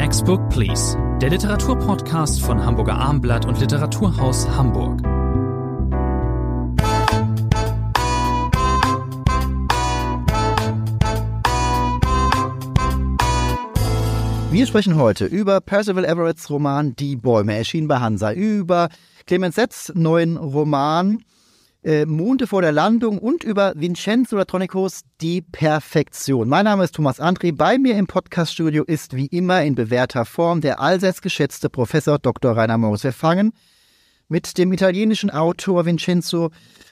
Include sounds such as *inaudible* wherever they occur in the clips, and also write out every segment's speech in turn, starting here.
Next Book Please, der Literaturpodcast von Hamburger Armblatt und Literaturhaus Hamburg. Wir sprechen heute über Percival Everetts Roman Die Bäume, erschienen bei Hansa, über Clemens Setz neuen Roman äh, Monde vor der Landung und über Vincenzo Latronicos Die Perfektion. Mein Name ist Thomas André. Bei mir im Podcaststudio ist wie immer in bewährter Form der allseits geschätzte Professor Dr. Rainer Morris. Wir fangen mit dem italienischen Autor Vincenzo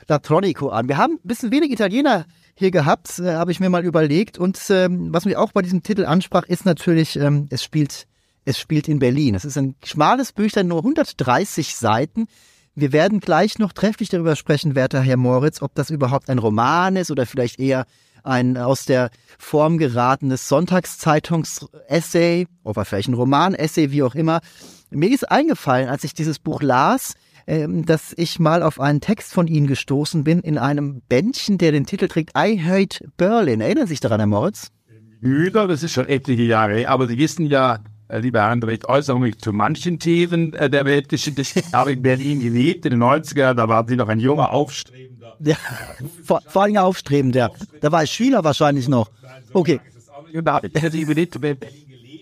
Latronico an. Wir haben ein bisschen wenig Italiener hier gehabt, äh, habe ich mir mal überlegt. Und ähm, was mich auch bei diesem Titel ansprach, ist natürlich, ähm, es spielt es spielt in Berlin. Es ist ein schmales Büchlein, nur 130 Seiten. Wir werden gleich noch trefflich darüber sprechen, werter Herr Moritz, ob das überhaupt ein Roman ist oder vielleicht eher ein aus der Form geratenes Sonntagszeitungs-Essay oder vielleicht ein Roman-Essay, wie auch immer. Mir ist eingefallen, als ich dieses Buch las, ähm, dass ich mal auf einen Text von Ihnen gestoßen bin in einem Bändchen, der den Titel trägt I Hate Berlin. Erinnern Sie sich daran, Herr Moritz? Müller, das ist schon etliche Jahre, aber Sie wissen ja, lieber Herr André, ich äußere mich zu manchen Themen äh, der Weltgeschichte. Ich habe in Berlin gelebt, in den 90er, da waren Sie noch ein junger, aufstrebender. Ja, vor, vor allem aufstrebender. Da war ich Schüler wahrscheinlich noch. Okay. Da hätte ich überlegt,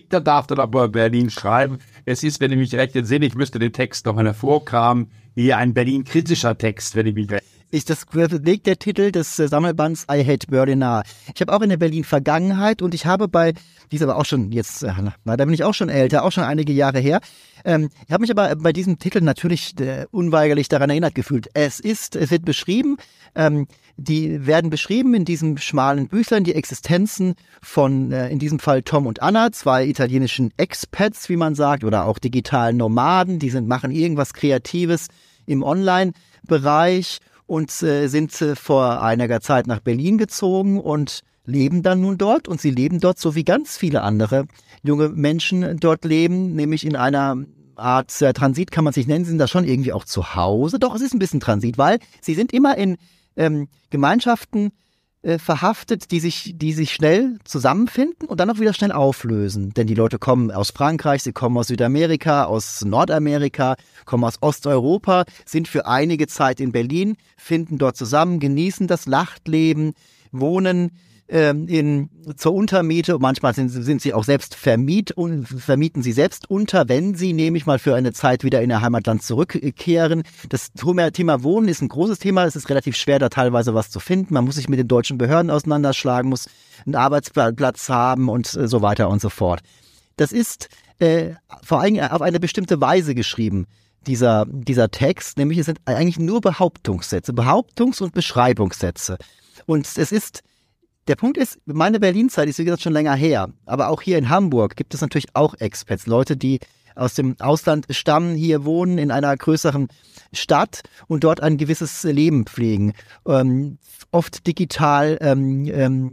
da darf dann aber Berlin schreiben. Es ist, wenn ich mich recht entsinne, ich müsste den Text noch mal hervorkramen, hier ein Berlin-kritischer Text, wenn ich mich recht ist das legt der Titel des äh, Sammelbands I Hate Berlin nahe. Ich habe auch in der Berlin Vergangenheit und ich habe bei, die ist aber auch schon jetzt, äh, na, da bin ich auch schon älter, auch schon einige Jahre her. Ähm, ich habe mich aber bei diesem Titel natürlich äh, unweigerlich daran erinnert gefühlt. Es ist, es wird beschrieben, ähm, die werden beschrieben in diesem schmalen Büchlein die Existenzen von, äh, in diesem Fall Tom und Anna, zwei italienischen Expats, wie man sagt, oder auch digitalen Nomaden, die sind, machen irgendwas Kreatives im Online-Bereich und äh, sind äh, vor einiger Zeit nach Berlin gezogen und leben dann nun dort und sie leben dort so wie ganz viele andere junge Menschen dort leben, nämlich in einer Art äh, Transit kann man sich nennen, sie sind da schon irgendwie auch zu Hause. Doch, es ist ein bisschen Transit, weil sie sind immer in ähm, Gemeinschaften äh, verhaftet, die sich, die sich schnell zusammenfinden und dann auch wieder schnell auflösen. Denn die Leute kommen aus Frankreich, sie kommen aus Südamerika, aus Nordamerika, kommen aus Osteuropa, sind für einige Zeit in Berlin, finden dort zusammen, genießen das Lachtleben, wohnen ähm, in, zur Untermiete. Manchmal sind, sind sie auch selbst vermiet und vermieten sie selbst unter, wenn sie nämlich mal für eine Zeit wieder in ihr Heimatland zurückkehren. Das Thema Wohnen ist ein großes Thema. Es ist relativ schwer, da teilweise was zu finden. Man muss sich mit den deutschen Behörden auseinanderschlagen, muss einen Arbeitsplatz haben und äh, so weiter und so fort. Das ist äh, vor allem auf eine bestimmte Weise geschrieben dieser, dieser Text, nämlich es sind eigentlich nur Behauptungssätze, Behauptungs- und Beschreibungssätze. Und es ist der Punkt ist, meine Berlin-Zeit ist wie gesagt schon länger her. Aber auch hier in Hamburg gibt es natürlich auch Expats, Leute, die aus dem Ausland stammen, hier wohnen in einer größeren Stadt und dort ein gewisses Leben pflegen. Ähm, oft digital ähm, ähm,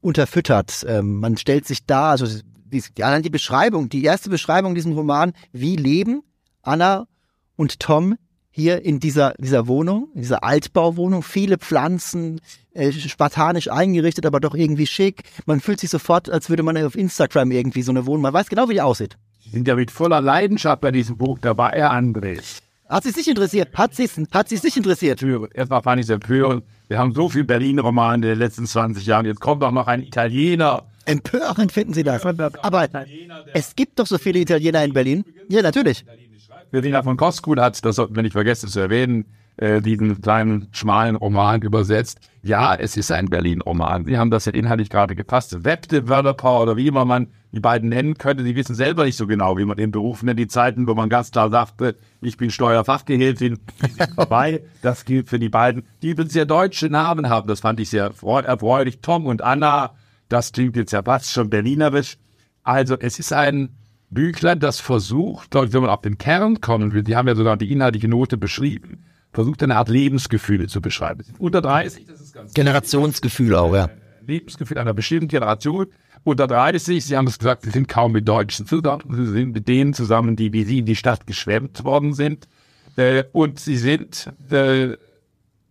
unterfüttert. Ähm, man stellt sich da, also die, die, Beschreibung, die erste Beschreibung in diesem Roman, wie leben Anna und Tom hier in dieser, dieser Wohnung, in dieser Altbauwohnung, viele Pflanzen, äh, spartanisch eingerichtet, aber doch irgendwie schick. Man fühlt sich sofort, als würde man auf Instagram irgendwie so eine Wohnung, man weiß genau, wie die aussieht. Sie sind ja mit voller Leidenschaft bei diesem Buch dabei, Herr André. Hat Sie sich interessiert? Hat Sie hat Sie nicht interessiert? Erstmal fand ich es empörend. Wir haben so viel Berlin-Romane in den letzten 20 Jahren. Jetzt kommt auch noch ein Italiener. Empörend finden Sie das. Aber es gibt doch so viele Italiener in Berlin. Ja, natürlich. Verena von Koskul hat, das sollten wir nicht vergessen zu erwähnen, äh, diesen kleinen, schmalen Roman übersetzt. Ja, es ist ein Berlin-Roman. Sie haben das ja inhaltlich gerade gepasst. Web-Developer oder wie immer man die beiden nennen könnte, die wissen selber nicht so genau, wie man den Beruf nennt. Die Zeiten, wo man ganz klar sagte, ich bin Steuerfachgehilfin, *laughs* vorbei. Das gilt für die beiden, die übrigens sehr deutsche Namen haben. Das fand ich sehr erfreulich. Tom und Anna, das klingt jetzt ja fast schon berlinerisch. Also es ist ein Büchlein, das versucht, wenn man auf den Kern kommen will, die haben ja sogar die inhaltliche Note beschrieben, versucht eine Art Lebensgefühle zu beschreiben. Unter 30, das ist ganz Generationsgefühl auch, ja. Lebensgefühl einer bestimmten Generation. Unter 30, Sie haben es gesagt, Sie sind kaum mit Deutschen zusammen, Sie sind mit denen zusammen, die wie Sie in die Stadt geschwemmt worden sind. Äh, und Sie sind äh,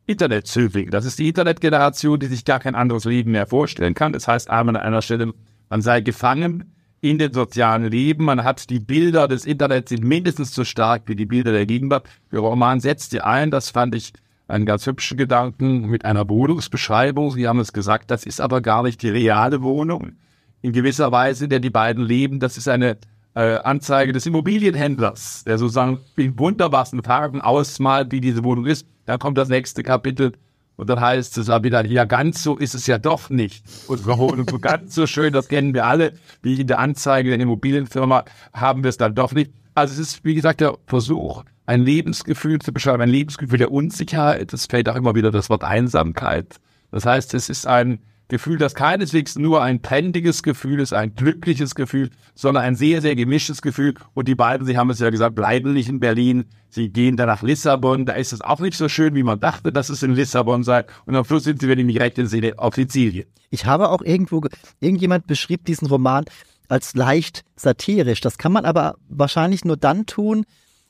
Internetzögling. Das ist die Internetgeneration, die sich gar kein anderes Leben mehr vorstellen kann. Das heißt, einmal an einer Stelle, man sei gefangen in den sozialen Leben. Man hat die Bilder des Internets sind mindestens so stark wie die Bilder der Gegenwart. Der Roman setzt sie ein, das fand ich einen ganz hübschen Gedanken mit einer Wohnungsbeschreibung. Sie haben es gesagt, das ist aber gar nicht die reale Wohnung. In gewisser Weise, in der die beiden leben, das ist eine äh, Anzeige des Immobilienhändlers, der sozusagen in wunderbarsten Farben ausmalt, wie diese Wohnung ist. Dann kommt das nächste Kapitel und dann heißt es aber wieder, ja, ganz so ist es ja doch nicht. Und so ganz so schön, das kennen wir alle, wie in der Anzeige der Immobilienfirma haben wir es dann doch nicht. Also es ist, wie gesagt, der Versuch, ein Lebensgefühl zu beschreiben, ein Lebensgefühl der Unsicherheit. Es fällt auch immer wieder das Wort Einsamkeit. Das heißt, es ist ein Gefühl, das keineswegs nur ein pendiges Gefühl ist, ein glückliches Gefühl, sondern ein sehr, sehr gemischtes Gefühl. Und die beiden, Sie haben es ja gesagt, bleiben nicht in Berlin. Sie gehen dann nach Lissabon. Da ist es auch nicht so schön, wie man dachte, dass es in Lissabon sei. Und am Schluss sind Sie, wenn ich mich recht entsinne, auf Sizilien. Ich habe auch irgendwo, irgendjemand beschrieb diesen Roman als leicht satirisch. Das kann man aber wahrscheinlich nur dann tun,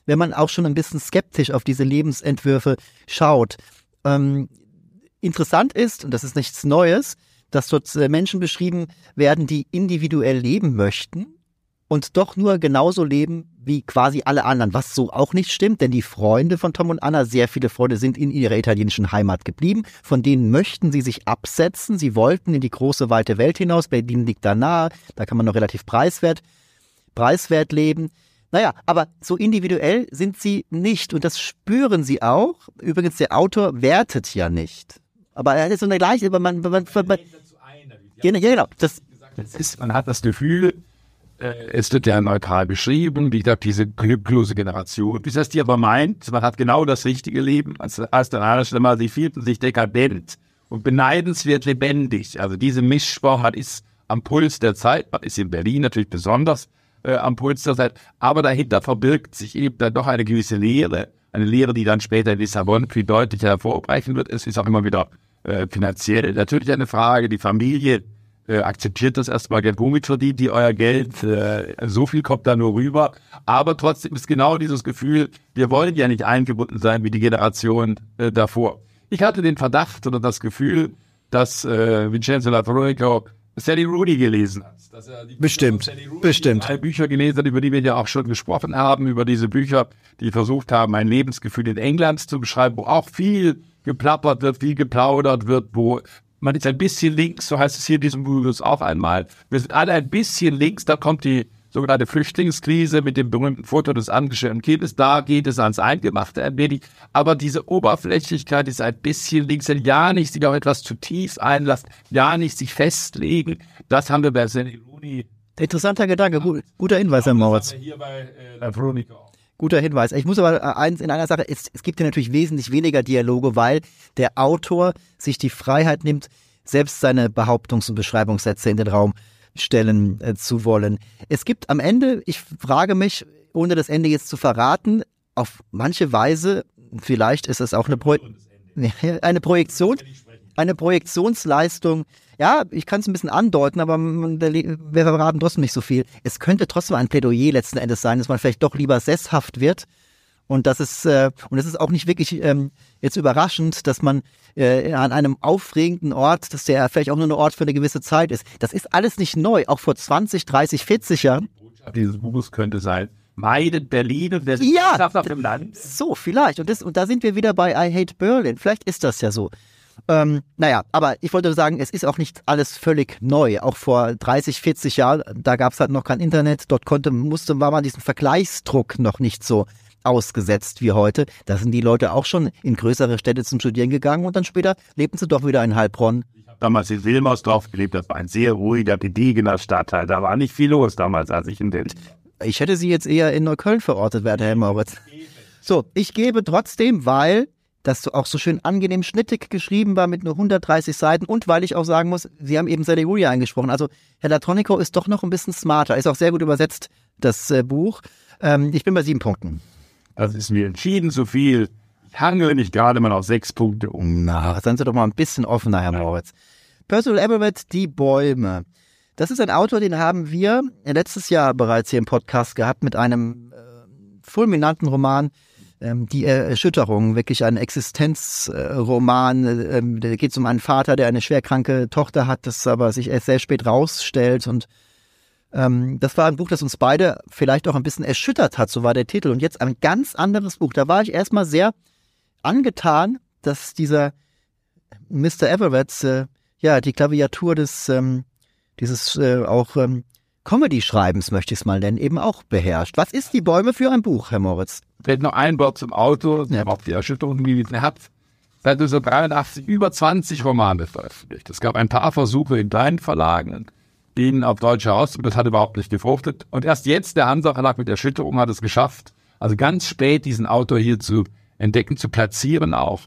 wenn man auch schon ein bisschen skeptisch auf diese Lebensentwürfe schaut. Ähm, interessant ist, und das ist nichts Neues, dass dort äh, Menschen beschrieben werden, die individuell leben möchten und doch nur genauso leben wie quasi alle anderen, was so auch nicht stimmt, denn die Freunde von Tom und Anna, sehr viele Freunde sind in ihrer italienischen Heimat geblieben, von denen möchten sie sich absetzen, sie wollten in die große weite Welt hinaus, Berlin liegt da nahe, da kann man noch relativ preiswert, preiswert leben. Naja, aber so individuell sind sie nicht und das spüren sie auch. Übrigens, der Autor wertet ja nicht. Aber er hat so eine gleiche, man, man, man, man genau, genau, das, das ist, man hat das Gefühl, äh, es wird ja neutral beschrieben, wie gesagt, diese glücklose Generation. Bis das die aber meint, man hat genau das richtige Leben, als, als der andere Stelle mal, sie fühlten sich dekadent und beneidenswert lebendig. Also diese Mischsportart ist am Puls der Zeit, man ist in Berlin natürlich besonders äh, am Puls der Zeit, aber dahinter verbirgt sich eben dann doch eine gewisse Lehre, eine Lehre, die dann später in Lissabon viel deutlicher hervorbrechen wird. Es ist auch immer wieder äh, finanziell natürlich eine Frage. Die Familie äh, akzeptiert das erstmal, Geld womit verdient die euer Geld, äh, so viel kommt da nur rüber. Aber trotzdem ist genau dieses Gefühl, wir wollen ja nicht eingebunden sein wie die Generation äh, davor. Ich hatte den Verdacht oder das Gefühl, dass äh, Vincenzo Latroico Sally Rooney gelesen hat. Dass er die bestimmt, bestimmt. Drei Bücher gelesen hat, über die wir ja auch schon gesprochen haben, über diese Bücher, die versucht haben, ein Lebensgefühl in England zu beschreiben, wo auch viel geplappert wird, viel geplaudert wird, wo man ist ein bisschen links, so heißt es hier in diesem Buch auch einmal. Wir sind alle ein bisschen links, da kommt die sogenannte Flüchtlingskrise mit dem berühmten Foto des angeschirrten Kindes, da geht es ans Eingemachte ein wenig. Aber diese Oberflächlichkeit ist ein bisschen links, ja nicht sich auf etwas zu tief einlassen, ja nicht sich festlegen. Das haben wir bei Seniluni. Interessanter Gedanke, gut, guter Hinweis, Herr Moritz. Hier bei äh, Guter Hinweis. Ich muss aber äh, eins in einer Sache, es, es gibt ja natürlich wesentlich weniger Dialoge, weil der Autor sich die Freiheit nimmt, selbst seine Behauptungs- und Beschreibungssätze in den Raum stellen äh, zu wollen. Es gibt am Ende, ich frage mich, ohne das Ende jetzt zu verraten, auf manche Weise, vielleicht ist es auch eine, Pro *laughs* eine Projektion, eine Projektionsleistung. Ja, ich kann es ein bisschen andeuten, aber wir verraten trotzdem nicht so viel. Es könnte trotzdem ein Plädoyer letzten Endes sein, dass man vielleicht doch lieber sesshaft wird und das ist äh, und es ist auch nicht wirklich ähm, jetzt überraschend, dass man äh, an einem aufregenden Ort, dass der vielleicht auch nur ein Ort für eine gewisse Zeit ist. Das ist alles nicht neu, auch vor 20, 30, 40 Jahren. Die Botschaft dieses Buches könnte sein, meidet Berlin und der ja, auf dem Land. So, vielleicht. Und, das, und da sind wir wieder bei I Hate Berlin. Vielleicht ist das ja so. Ähm, naja, aber ich wollte sagen, es ist auch nicht alles völlig neu. Auch vor 30, 40 Jahren, da gab es halt noch kein Internet, dort konnte, musste, war man diesen Vergleichsdruck noch nicht so ausgesetzt wie heute. Da sind die Leute auch schon in größere Städte zum Studieren gegangen und dann später lebten sie doch wieder in Heilbronn. Ich habe damals in Wilmersdorf gelebt, das war ein sehr ruhiger, gediegener Stadtteil. Da war nicht viel los damals, als ich in den... Ich hätte sie jetzt eher in Neukölln verortet, werte Herr Moritz. So, ich gebe trotzdem, weil das auch so schön angenehm schnittig geschrieben war mit nur 130 Seiten und weil ich auch sagen muss, Sie haben eben Salihuria angesprochen. Also Herr Latronico ist doch noch ein bisschen smarter, ist auch sehr gut übersetzt, das äh, Buch. Ähm, ich bin bei sieben Punkten. Das ist mir entschieden zu viel. Ich handle nicht gerade mal auf sechs Punkte um. Na, seien Sie doch mal ein bisschen offener, Herr Moritz. Percival Everett, Die Bäume. Das ist ein Autor, den haben wir letztes Jahr bereits hier im Podcast gehabt mit einem äh, fulminanten Roman, Die Erschütterung, wirklich ein Existenzroman. Äh, ähm, da geht es um einen Vater, der eine schwerkranke Tochter hat, das aber sich erst sehr spät rausstellt und Ähm, das war ein Buch, das uns beide vielleicht auch ein bisschen erschüttert hat, so war der Titel. Und jetzt ein ganz anderes Buch. Da war ich erstmal sehr angetan, dass dieser Mr. Everett äh, ja die Klaviatur des ähm, dieses äh, auch ähm, Comedy-Schreibens, möchte ich es mal nennen, eben auch beherrscht. Was ist die Bäume für ein Buch, Herr Moritz? Vielleicht noch ein Wort zum Auto, ja. auch die Erschütterung gewiesen. Er hat seit 1983 über 20 Romane veröffentlicht. Es gab ein paar Versuche in kleinen Verlagen, ihn auf Deutsch herauszubringen. Das hat überhaupt nicht gefruchtet. Und erst jetzt, der Hansa Verlag mit Erschütterung, hat es geschafft, also ganz spät diesen Autor hier zu entdecken, zu platzieren auch.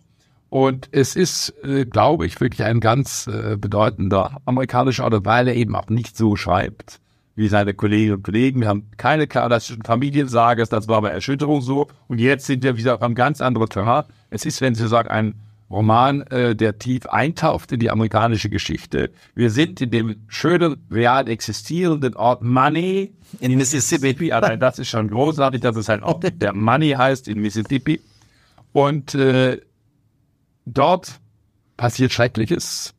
Und es ist, äh, glaube ich, wirklich ein ganz äh, bedeutender amerikanischer Autor, weil er eben auch nicht so schreibt wie seine Kolleginnen und Kollegen. Wir haben keine klassischen Familiensages, das war bei Erschütterung so. Und jetzt sind wir wieder auf einem ganz anderen Terrain. Es ist, wenn Sie sagen, ein Roman, äh, der tief eintaucht in die amerikanische Geschichte. Wir sind in dem schönen, real existierenden Ort Money in Mississippi. Allein das ist schon großartig, dass es ein Ort *laughs* der Money heißt in Mississippi. Und äh, dort passiert Schreckliches.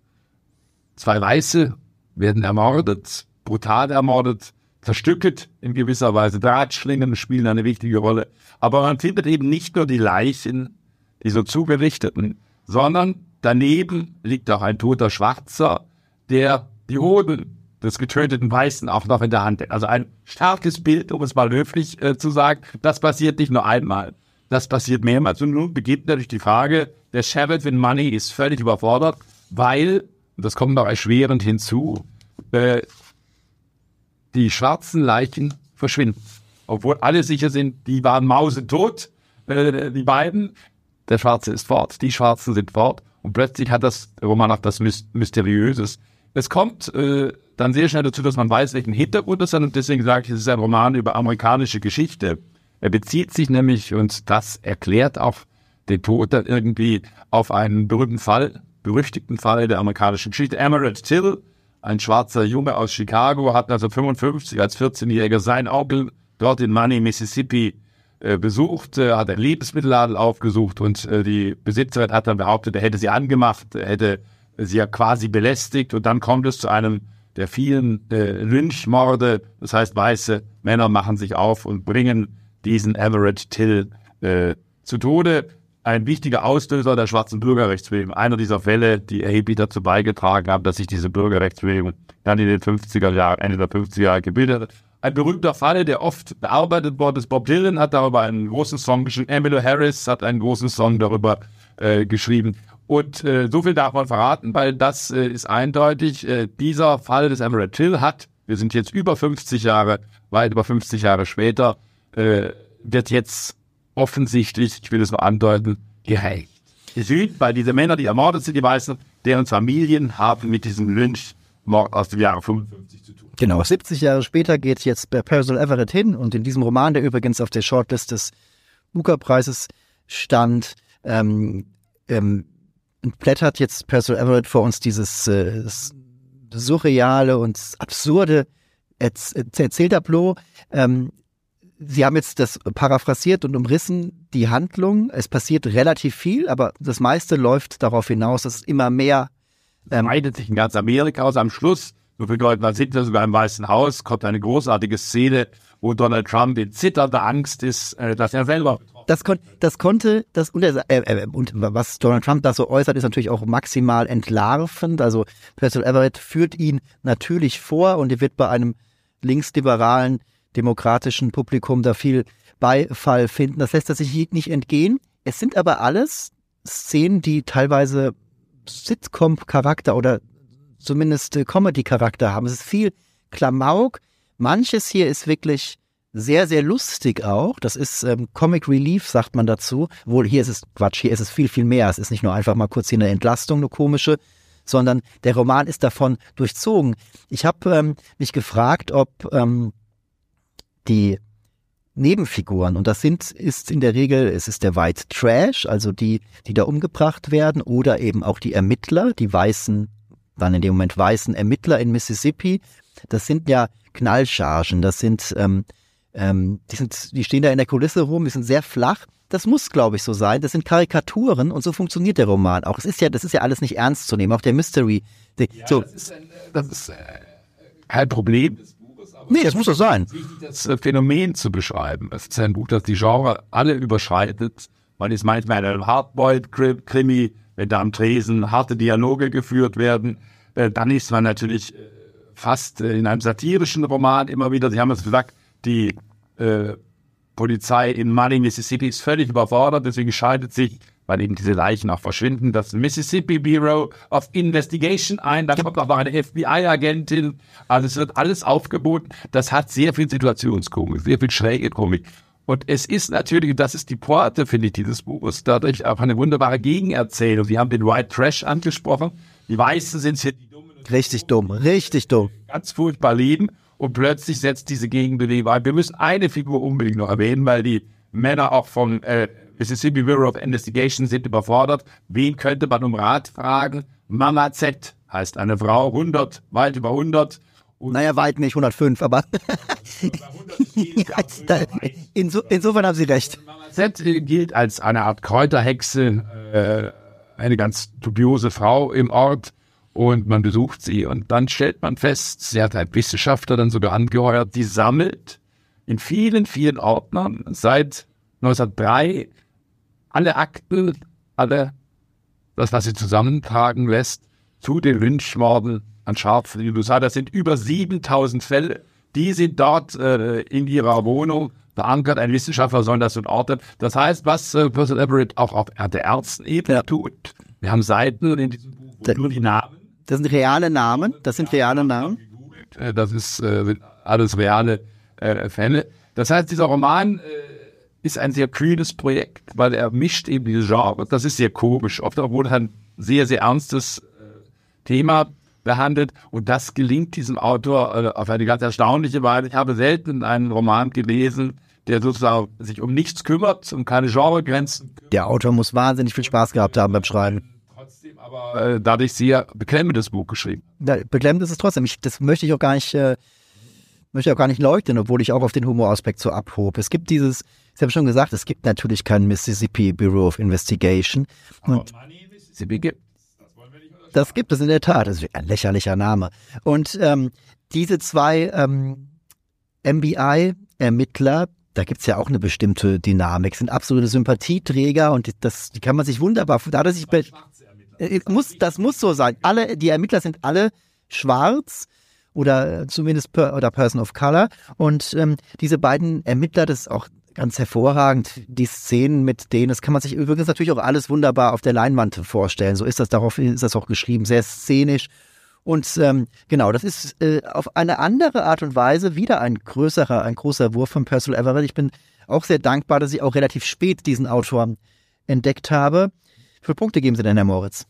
Zwei Weiße werden ermordet brutal ermordet, zerstückelt in gewisser Weise. Drahtschlingen spielen eine wichtige Rolle. Aber man findet eben nicht nur die Leichen, die so zugerichteten, sondern daneben liegt auch ein toter Schwarzer, der die Hoden des getöteten Weißen auch noch in der Hand hat. Also ein starkes Bild, um es mal höflich äh, zu sagen. Das passiert nicht nur einmal. Das passiert mehrmals. Und nun beginnt natürlich die Frage, der Sheriff in Money ist völlig überfordert, weil, das kommt noch erschwerend hinzu, äh, die schwarzen Leichen verschwinden. Obwohl alle sicher sind, die waren mausetot, äh, die beiden. Der Schwarze ist fort, die Schwarzen sind fort. Und plötzlich hat das Roman auch das Mysteriöses. Es kommt äh, dann sehr schnell dazu, dass man weiß, welchen Hintergrund das hat. Und deswegen sage ich, es ist ein Roman über amerikanische Geschichte. Er bezieht sich nämlich, und das erklärt auch den Tod dann irgendwie, auf einen berühmten Fall, berüchtigten Fall der amerikanischen Geschichte. Emerald Till, ein schwarzer Junge aus Chicago hat 1955 als 14-Jähriger sein Onkel dort in Money, Mississippi äh, besucht, äh, hat einen Lebensmittelladen aufgesucht und äh, die Besitzerin hat dann behauptet, er hätte sie angemacht, er hätte sie ja quasi belästigt und dann kommt es zu einem der vielen äh, Lynchmorde. Das heißt, weiße Männer machen sich auf und bringen diesen Everett Till äh, zu Tode ein wichtiger Auslöser der schwarzen Bürgerrechtsbewegung. Einer dieser Fälle, die erheblich dazu beigetragen haben, dass sich diese Bürgerrechtsbewegung dann in den 50er Jahren, Ende der 50er Jahre gebildet hat. Ein berühmter Fall, der oft bearbeitet worden ist. Bob Dylan hat darüber einen großen Song geschrieben. Emily Harris hat einen großen Song darüber äh, geschrieben. Und äh, so viel darf man verraten, weil das äh, ist eindeutig. Äh, dieser Fall des Emerald Till hat, wir sind jetzt über 50 Jahre, weit über 50 Jahre später, äh, wird jetzt offensichtlich, ich will es nur andeuten, gerecht. Süd, weil diese Männer, die ermordet sind, die Weißen, deren Familien haben mit diesem Lynchmord aus dem Jahre 55 zu tun. Genau, 70 Jahre später geht jetzt Percival Everett hin und in diesem Roman, der übrigens auf der Shortlist des Booker-Preises stand, ähm, ähm, blättert jetzt Percival Everett vor uns dieses äh, surreale und absurde Erzähltableau. Ähm, Sie haben jetzt das paraphrasiert und umrissen, die Handlung. Es passiert relativ viel, aber das meiste läuft darauf hinaus, dass es immer mehr ähm, breitet sich in ganz Amerika aus. Am Schluss, so viele Leute man sieht, sogar im Weißen Haus, kommt eine großartige Szene, wo Donald Trump in zitternder Angst ist, äh, dass er selber das, kon das konnte, das und, äh, äh, und was Donald Trump da so äußert, ist natürlich auch maximal entlarvend. Also Percival Everett führt ihn natürlich vor und er wird bei einem linksliberalen demokratischen Publikum da viel Beifall finden. Das lässt sich nicht entgehen. Es sind aber alles Szenen, die teilweise Sitcom-Charakter oder zumindest äh, Comedy-Charakter haben. Es ist viel Klamauk. Manches hier ist wirklich sehr, sehr lustig auch. Das ist ähm, Comic Relief, sagt man dazu. Wohl, hier ist es Quatsch, hier ist es viel, viel mehr. Es ist nicht nur einfach mal kurz hier eine Entlastung, eine komische, sondern der Roman ist davon durchzogen. Ich habe ähm, mich gefragt, ob ähm, die Nebenfiguren, und das sind, ist in der Regel, es ist der White Trash, also die, die da umgebracht werden, oder eben auch die Ermittler, die weißen, dann in dem Moment weißen Ermittler in Mississippi. Das sind ja Knallchargen, das sind, ähm, ähm, die sind, die stehen da in der Kulisse rum, die sind sehr flach. Das muss, glaube ich, so sein. Das sind Karikaturen und so funktioniert der Roman auch. Es ist ja, das ist ja alles nicht ernst zu nehmen. Auch der Mystery. Ja, so. Das ist, ein, das ist äh, kein Problem des Nee, das muss doch sein. Das äh, Phänomen zu beschreiben. Es ist ein Buch, das die Genre alle überschreitet. Man ist manchmal in einem Hardboiled-Krimi, wenn da am Tresen harte Dialoge geführt werden. Äh, dann ist man natürlich äh, fast in einem satirischen Roman immer wieder. Sie haben es gesagt, die äh, Polizei in Money, Mississippi ist völlig überfordert, deswegen scheidet sich, weil eben diese Leichen auch verschwinden, das Mississippi Bureau of Investigation ein. Da kommt auch noch eine FBI-Agentin. Also es wird alles aufgeboten. Das hat sehr viel Situationskomik, sehr viel schräge Komik. Und es ist natürlich, das ist die Pointe, finde ich, dieses Buches, dadurch auch eine wunderbare Gegenerzählung. Sie haben den White Trash angesprochen. Die Weißen sind hier die Dummen. Richtig dumm, richtig dumm. Ganz furchtbar leben. Und plötzlich setzt diese Gegenbewegung ein. Wir müssen eine Figur unbedingt noch erwähnen, weil die Männer auch vom äh, Mississippi Bureau of Investigation sind überfordert. Wen könnte man um Rat fragen? Mama Z heißt eine Frau, 100, weit über 100. Und naja, weit nicht, 105, aber *laughs* Inso, insofern haben Sie recht. Mama Z gilt als eine Art Kräuterhexe, äh, eine ganz dubiose Frau im Ort und man besucht sie und dann stellt man fest, sie hat einen Wissenschaftler dann sogar angeheuert, die sammelt in vielen, vielen Ordnern seit 1903 alle Akten, alle das, was sie zusammentragen lässt, zu den Lynchmorden an Scharfen in USA. Das sind über 7000 Fälle. Die sind dort äh, in ihrer Wohnung verankert. Ein Wissenschaftler soll das orten. Das heißt, was äh, Percival Everett auch auf der Ärztenebene ja. tut. Wir haben Seiten in diesem Buch, wo nur die Namen das sind reale Namen. Das sind reale Namen. Äh, das ist äh, alles reale äh, Fälle. Das heißt, dieser Roman äh, ist ein sehr kühles Projekt, weil er mischt eben diese Genre. Das ist sehr komisch. Oft wurde ein sehr, sehr ernstes äh, Thema behandelt und das gelingt diesem Autor äh, auf eine ganz erstaunliche Weise. Ich habe selten einen Roman gelesen, der sozusagen sich um nichts kümmert, um keine Genregrenzen. Der Autor muss wahnsinnig viel Spaß gehabt haben beim Schreiben aber äh, dadurch sehr beklemmendes Buch geschrieben. Ja, beklemmend ist es trotzdem. Ich, das möchte ich auch gar nicht, äh, möchte ich auch gar nicht leugnen, obwohl ich auch auf den Humoraspekt so abhob. Es gibt dieses, ich habe schon gesagt, es gibt natürlich kein Mississippi Bureau of Investigation. Und aber Mississippi gibt das gibt es in der Tat. Das ist ein lächerlicher Name. Und ähm, diese zwei ähm, MBI-Ermittler, da gibt es ja auch eine bestimmte Dynamik, sind absolute Sympathieträger und das, die kann man sich wunderbar, da dass ich äh, muss, das muss so sein. Alle, die Ermittler sind alle schwarz oder zumindest per, oder Person of Color. Und ähm, diese beiden Ermittler, das ist auch ganz hervorragend. Die Szenen mit denen, das kann man sich übrigens natürlich auch alles wunderbar auf der Leinwand vorstellen. So ist das, darauf ist das auch geschrieben, sehr szenisch. Und ähm, genau, das ist äh, auf eine andere Art und Weise wieder ein größerer, ein großer Wurf von Percival Everett. Ich bin auch sehr dankbar, dass ich auch relativ spät diesen Autor entdeckt habe. Wie viele Punkte geben Sie denn, Herr Moritz?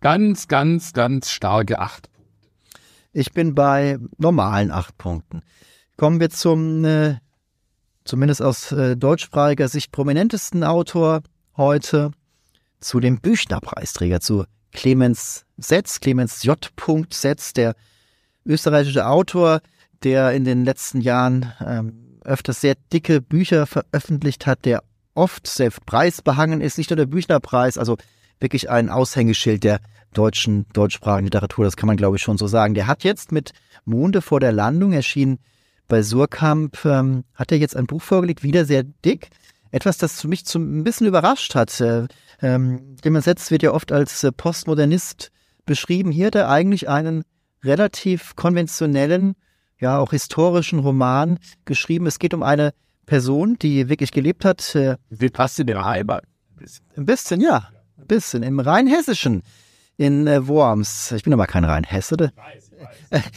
Ganz, ganz, ganz starke acht. Ich bin bei normalen acht Punkten. Kommen wir zum, äh, zumindest aus äh, deutschsprachiger Sicht, prominentesten Autor heute, zu dem Büchner-Preisträger, zu Clemens Setz, Clemens J. Setz, der österreichische Autor, der in den letzten Jahren ähm, öfters sehr dicke Bücher veröffentlicht hat, der oft sehr preisbehangen ist, nicht nur der Büchnerpreis, also wirklich ein Aushängeschild der deutschen, deutschsprachigen Literatur, das kann man glaube ich schon so sagen. Der hat jetzt mit Monde vor der Landung erschienen bei Surkamp, ähm, hat er jetzt ein Buch vorgelegt, wieder sehr dick. Etwas, das mich zum, ein bisschen überrascht hat. Äh, ähm, dem Setz wird ja oft als äh, Postmodernist beschrieben. Hier hat er eigentlich einen relativ konventionellen, ja auch historischen Roman geschrieben. Es geht um eine Person, die wirklich gelebt hat. Äh, Wie passt in ihre Heimat? Ein bisschen, ja. Ein bisschen. Im Rheinhessischen. In äh, Worms. Ich bin aber kein Rheinhesse. Ich weiß, ich weiß. *laughs*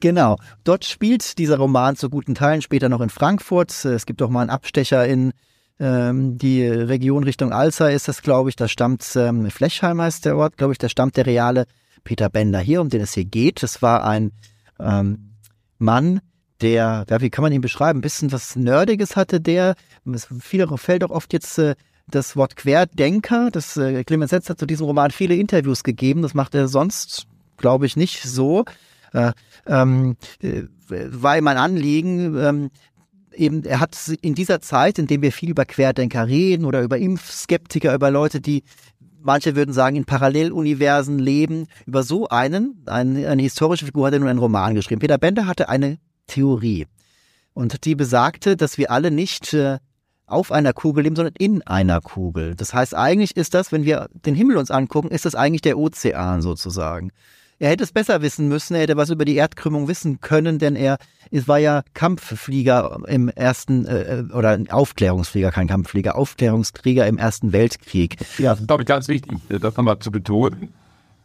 Genau. Dort spielt dieser Roman zu guten Teilen später noch in Frankfurt. Es gibt auch mal einen Abstecher in ähm, die Region Richtung Alzey ist das, glaube ich. Da stammt ähm, Flechheim heißt der Ort, glaube ich. Da stammt der reale Peter Bender hier, um den es hier geht. Das war ein ähm, Mann, der, ja, wie kann man ihn beschreiben, ein bisschen was Nerdiges hatte der. Viele fällt auch oft jetzt äh, das Wort Querdenker. Das äh, Clemens Setz hat zu diesem Roman viele Interviews gegeben. Das macht er sonst, glaube ich, nicht so. Äh, ähm, äh, war mein Anliegen, ähm, eben, er hat in dieser Zeit, in dem wir viel über Querdenker reden oder über Impfskeptiker, über Leute, die manche würden sagen, in Paralleluniversen leben. Über so einen, eine, eine historische Figur hat er nun einen Roman geschrieben. Peter Bender hatte eine Theorie. Und die besagte, dass wir alle nicht äh, auf einer Kugel leben, sondern in einer Kugel. Das heißt, eigentlich ist das, wenn wir den Himmel uns angucken, ist das eigentlich der Ozean sozusagen. Er hätte es besser wissen müssen, er hätte was über die Erdkrümmung wissen können, denn er es war ja Kampfflieger im ersten, äh, oder Aufklärungsflieger, kein Kampfflieger, Aufklärungskrieger im Ersten Weltkrieg. Ja, das ist, glaube ich, ganz wichtig, das nochmal zu betonen.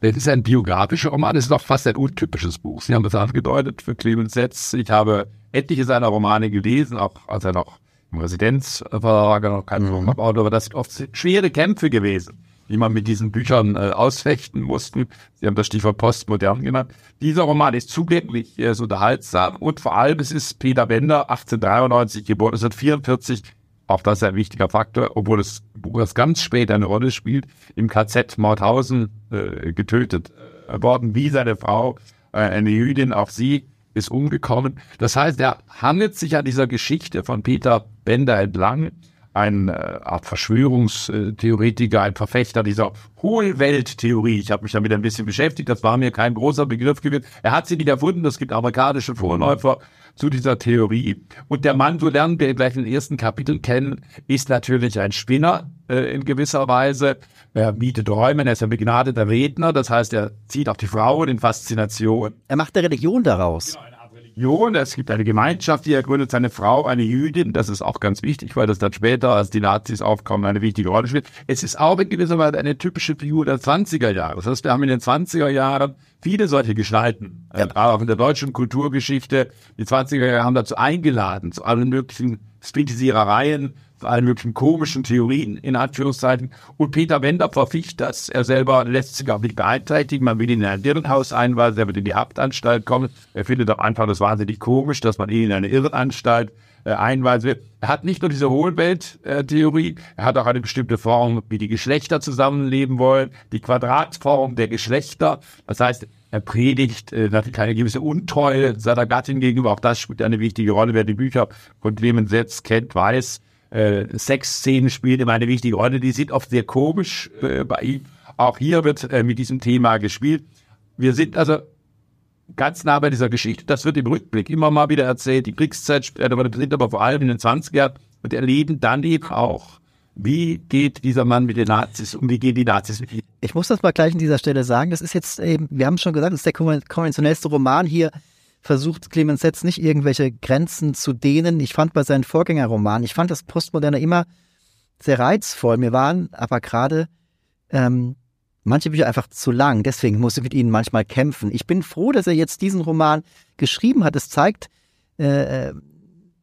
Das ist ein biografischer Roman, das ist doch fast ein untypisches Buch. Sie haben das angedeutet für Clemens Setz. Ich habe etliche seiner Romane gelesen, auch als er noch Residenzverlag noch kein mhm. Autor, aber das sind oft schwere Kämpfe gewesen wie man mit diesen Büchern äh, ausfechten mussten. Sie haben das Stichwort postmodern genannt. Dieser Roman ist zugänglich, er ist unterhaltsam und vor allem es ist Peter Bender, 1893 geboren, 1944, auch das ist ein wichtiger Faktor, obwohl es Buch erst ganz spät eine Rolle spielt, im KZ Mauthausen äh, getötet äh, worden, wie seine Frau, äh, eine Jüdin, auch sie ist umgekommen. Das heißt, er handelt sich an dieser Geschichte von Peter Bender entlang ein äh, Art Verschwörungstheoretiker, ein Verfechter dieser Hohlwelttheorie. Ich habe mich damit ein bisschen beschäftigt, das war mir kein großer Begriff gewesen. Er hat sie nicht erfunden, es gibt amerikanische Vorläufer zu dieser Theorie. Und der Mann, so lernen wir gleich in den ersten Kapiteln kennen, ist natürlich ein Spinner äh, in gewisser Weise. Er bietet Räume, er ist ein begnadeter Redner, das heißt, er zieht auf die Frauen in Faszination. Er macht eine Religion daraus. Genau, Religion, es gibt eine Gemeinschaft, die er gründet, seine Frau, eine Jüdin, das ist auch ganz wichtig, weil das dann später, als die Nazis aufkommen, eine wichtige Rolle spielt. Es ist auch in gewisser Weise eine typische Figur der 20er Jahre. Das heißt, wir haben in den 20er Jahren viele solche Gestalten, ja. auch in der deutschen Kulturgeschichte. Die 20er Jahre haben dazu eingeladen, zu allen möglichen Spritisierereien, allen möglichen komischen Theorien, in Anführungszeichen. Und Peter Wender verficht das. Er selber lässt sich auch nicht beeinträchtigen. Man will ihn in ein Irrenhaus einweisen, er wird in die Hauptanstalt kommen. Er findet auch einfach das wahnsinnig komisch, dass man ihn in eine Irrenanstalt äh, einweisen will. Er hat nicht nur diese Hohlwelt-Theorie, er hat auch eine bestimmte Form, wie die Geschlechter zusammenleben wollen, die Quadratform der Geschlechter. Das heißt, er predigt äh, natürlich eine gewisse Untreue seiner Gattin gegenüber. Auch das spielt eine wichtige Rolle. Wer die Bücher von Clemens Setz kennt, weiß, äh, Sexszenen spielen immer eine wichtige Rolle. Die sind oft sehr komisch äh, bei ihm. Auch hier wird äh, mit diesem Thema gespielt. Wir sind also ganz nah bei dieser Geschichte. Das wird im Rückblick immer mal wieder erzählt. Die Kriegszeit aber sind aber vor allem in den 20er und erleben dann eben auch, wie geht dieser Mann mit den Nazis um, wie gehen die Nazis mit ihm. Ich muss das mal gleich an dieser Stelle sagen. Das ist jetzt eben, wir haben schon gesagt, das ist der konventionellste Roman hier versucht Clemens Setz nicht irgendwelche Grenzen zu dehnen. Ich fand bei seinen Vorgängerromanen, ich fand das Postmoderne immer sehr reizvoll. Mir waren aber gerade ähm, manche Bücher einfach zu lang. Deswegen musste ich mit ihnen manchmal kämpfen. Ich bin froh, dass er jetzt diesen Roman geschrieben hat. Es zeigt, äh, äh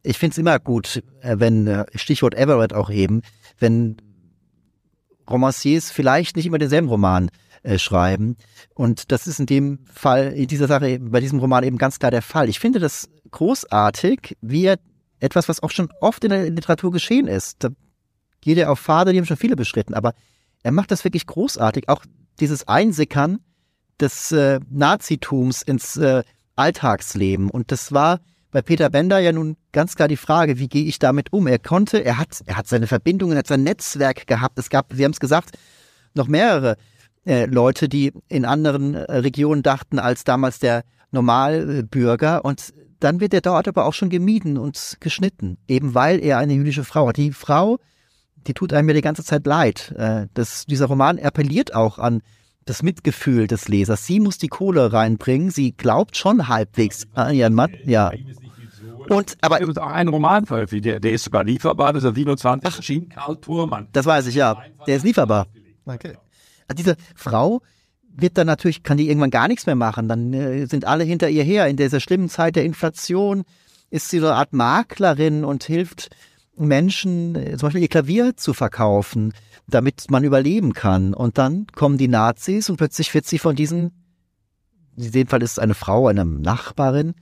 ich finde es immer gut, äh, wenn, äh, Stichwort Everett auch eben, wenn Romanciers vielleicht nicht immer denselben Roman äh, schreiben. Und das ist in dem Fall, in dieser Sache, bei diesem Roman eben ganz klar der Fall. Ich finde das großartig, wie er etwas, was auch schon oft in der Literatur geschehen ist. Da geht er auf Pfade, die haben schon viele beschritten, aber er macht das wirklich großartig. Auch dieses Einsickern des äh, Nazitums ins äh, Alltagsleben. Und das war bei Peter Bender ja nun ganz klar die Frage, wie gehe ich damit um? Er konnte, er hat, er hat seine Verbindungen, er hat sein Netzwerk gehabt. Es gab, Sie haben es gesagt, noch mehrere äh, Leute, die in anderen äh, Regionen dachten als damals der Normalbürger. Und dann wird er dort aber auch schon gemieden und geschnitten, eben weil er eine jüdische Frau hat. Die Frau, die tut einem ja die ganze Zeit leid. Äh, das, dieser Roman appelliert auch an das Mitgefühl des Lesers. Sie muss die Kohle reinbringen. Sie glaubt schon halbwegs an ihren Mann. Ja. Und, aber es ist auch ein Roman veröffentlicht, der, der ist sogar lieferbar, das ist der 27 erschienen, Karl Thurmann. Das weiß ich, ja. Der ist lieferbar. Okay. Also diese Frau wird dann natürlich, kann die irgendwann gar nichts mehr machen. Dann äh, sind alle hinter ihr her. In dieser schlimmen Zeit der Inflation ist sie so eine Art Maklerin und hilft Menschen, äh, zum Beispiel ihr Klavier zu verkaufen, damit man überleben kann. Und dann kommen die Nazis und plötzlich wird sie von diesen, in dem Fall ist es eine Frau, eine Nachbarin,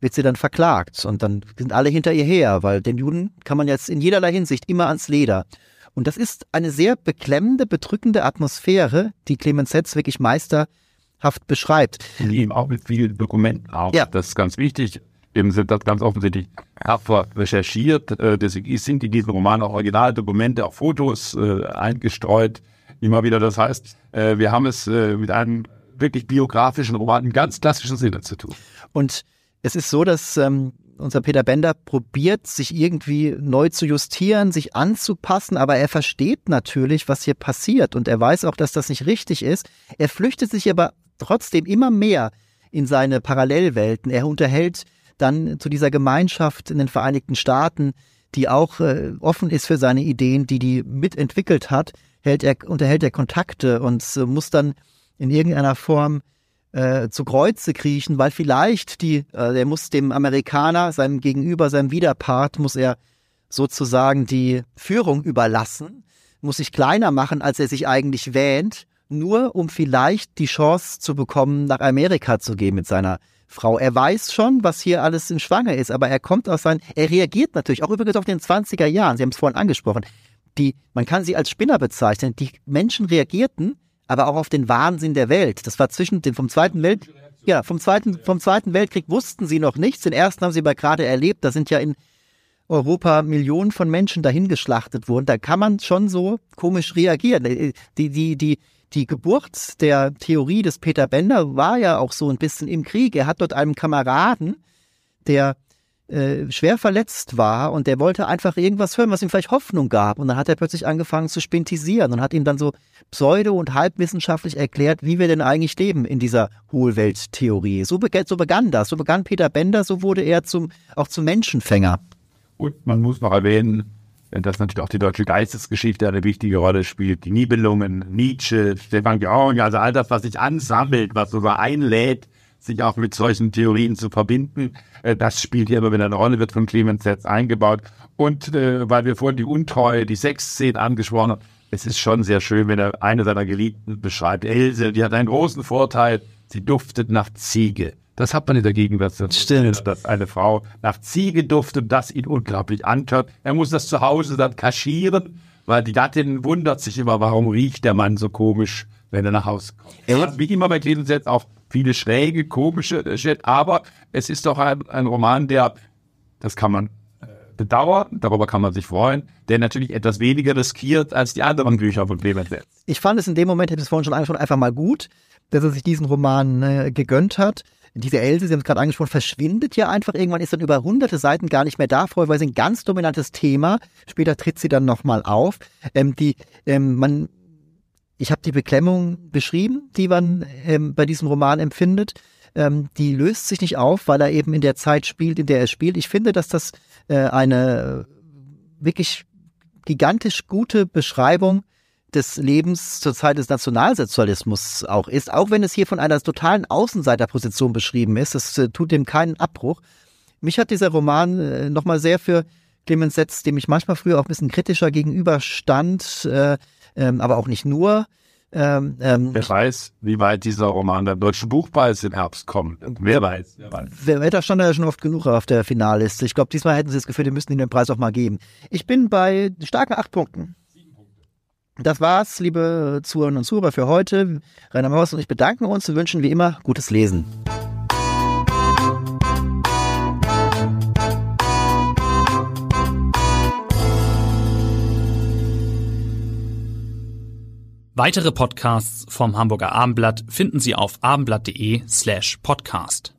wird sie dann verklagt. Und dann sind alle hinter ihr her, weil den Juden kann man jetzt in jederlei Hinsicht immer ans Leder. Und das ist eine sehr beklemmende, bedrückende Atmosphäre, die Clemens Setz wirklich meisterhaft beschreibt. Eben auch mit vielen Dokumenten auch. Ja. Das ist ganz wichtig. Eben sind das ganz offensichtlich tapfer recherchiert. Äh, deswegen sind in diesem Roman auch Originaldokumente, auch Fotos äh, eingestreut. immer wieder. Das heißt, äh, wir haben es äh, mit einem wirklich biografischen Roman im ganz klassischen Sinne zu tun. Und es ist so, dass ähm, unser Peter Bender probiert, sich irgendwie neu zu justieren, sich anzupassen, aber er versteht natürlich, was hier passiert und er weiß auch, dass das nicht richtig ist. Er flüchtet sich aber trotzdem immer mehr in seine Parallelwelten. Er unterhält dann zu dieser Gemeinschaft in den Vereinigten Staaten, die auch äh, offen ist für seine Ideen, die die mitentwickelt hat, hält er, unterhält er Kontakte und äh, muss dann in irgendeiner Form äh, zu Kreuze kriechen, weil vielleicht die, äh, er muss dem Amerikaner, seinem Gegenüber, seinem Widerpart, muss er sozusagen die Führung überlassen, muss sich kleiner machen, als er sich eigentlich wähnt, nur um vielleicht die Chance zu bekommen, nach Amerika zu gehen mit seiner Frau. Er weiß schon, was hier alles im Schwange ist, aber er kommt aus seinen, er reagiert natürlich, auch übrigens auf den 20er Jahren, Sie haben es vorhin angesprochen, die, man kann sie als Spinner bezeichnen, die Menschen reagierten aber auch auf den Wahnsinn der Welt. Das war zwischen dem vom Zweiten Welt, ja, vom Zweiten, vom Zweiten Weltkrieg wussten sie noch nichts. Den ersten haben sie aber gerade erlebt. Da sind ja in Europa Millionen von Menschen dahingeschlachtet worden. Da kann man schon so komisch reagieren. Die, die, die, die Geburt der Theorie des Peter Bender war ja auch so ein bisschen im Krieg. Er hat dort einem Kameraden, der äh, schwer verletzt war und der wollte einfach irgendwas hören, was ihm vielleicht Hoffnung gab. Und dann hat er plötzlich angefangen zu spintisieren und hat ihm dann so pseudo- und halbwissenschaftlich erklärt, wie wir denn eigentlich leben in dieser Hohlwelttheorie. So, be so begann das. So begann Peter Bender, so wurde er zum, auch zum Menschenfänger. Und man muss noch erwähnen, dass natürlich auch die deutsche Geistesgeschichte eine wichtige Rolle spielt. Die Nibelungen, Nietzsche, Stefan Georg, also all das, was sich ansammelt, was so einlädt, sich auch mit solchen Theorien zu verbinden. Äh, das spielt hier immer wieder eine Rolle, wird von Clemens Setz eingebaut. Und äh, weil wir vorhin die Untreue, die Sexszene angesprochen haben, es ist schon sehr schön, wenn er eine seiner Geliebten beschreibt. Else, die hat einen großen Vorteil, sie duftet nach Ziege. Das hat man in der Gegenwart. Stimmt. Dass eine Frau nach Ziege duftet, das ihn unglaublich antört. Er muss das zu Hause dann kaschieren, weil die Gattin wundert sich immer, warum riecht der Mann so komisch, wenn er nach Hause kommt. Er hat wie immer bei Clemens Setz auch viele schräge, komische äh, Shit, aber es ist doch ein, ein Roman, der, das kann man äh, bedauern, darüber kann man sich freuen, der natürlich etwas weniger riskiert als die anderen Bücher von Clemens Setz. Ich fand es in dem Moment, hätte ich es vorhin schon angesprochen, einfach mal gut, dass er sich diesen Roman äh, gegönnt hat. Diese Else, Sie haben es gerade angesprochen, verschwindet ja einfach. Irgendwann ist dann über hunderte Seiten gar nicht mehr da. Vorher war sie ein ganz dominantes Thema. Später tritt sie dann nochmal auf. Ähm, die, ähm, man ich habe die Beklemmung beschrieben, die man ähm, bei diesem Roman empfindet. Ähm, die löst sich nicht auf, weil er eben in der Zeit spielt, in der er spielt. Ich finde, dass das äh, eine wirklich gigantisch gute Beschreibung des Lebens zur Zeit des Nationalsozialismus auch ist, auch wenn es hier von einer totalen Außenseiterposition beschrieben ist. Das äh, tut dem keinen Abbruch. Mich hat dieser Roman äh, nochmal sehr für Clemens Setz, dem ich manchmal früher auch ein bisschen kritischer gegenüberstand, äh, ähm, aber auch nicht nur. Ähm, ähm, wer weiß, wie weit dieser Roman beim Deutschen Buchpreis im Herbst kommt. Wer weiß. Wer weiß. Wer, da stand ja schon oft genug auf der Finalliste. Ich glaube, diesmal hätten sie das Gefühl, die müssten ihnen den Preis auch mal geben. Ich bin bei starken acht Punkten. Das war's, liebe Zuhörerinnen und Zuhörer, für heute. Rainer Maus und ich bedanken uns und wünschen wie immer gutes Lesen. Weitere Podcasts vom Hamburger Abendblatt finden Sie auf abendblatt.de slash podcast.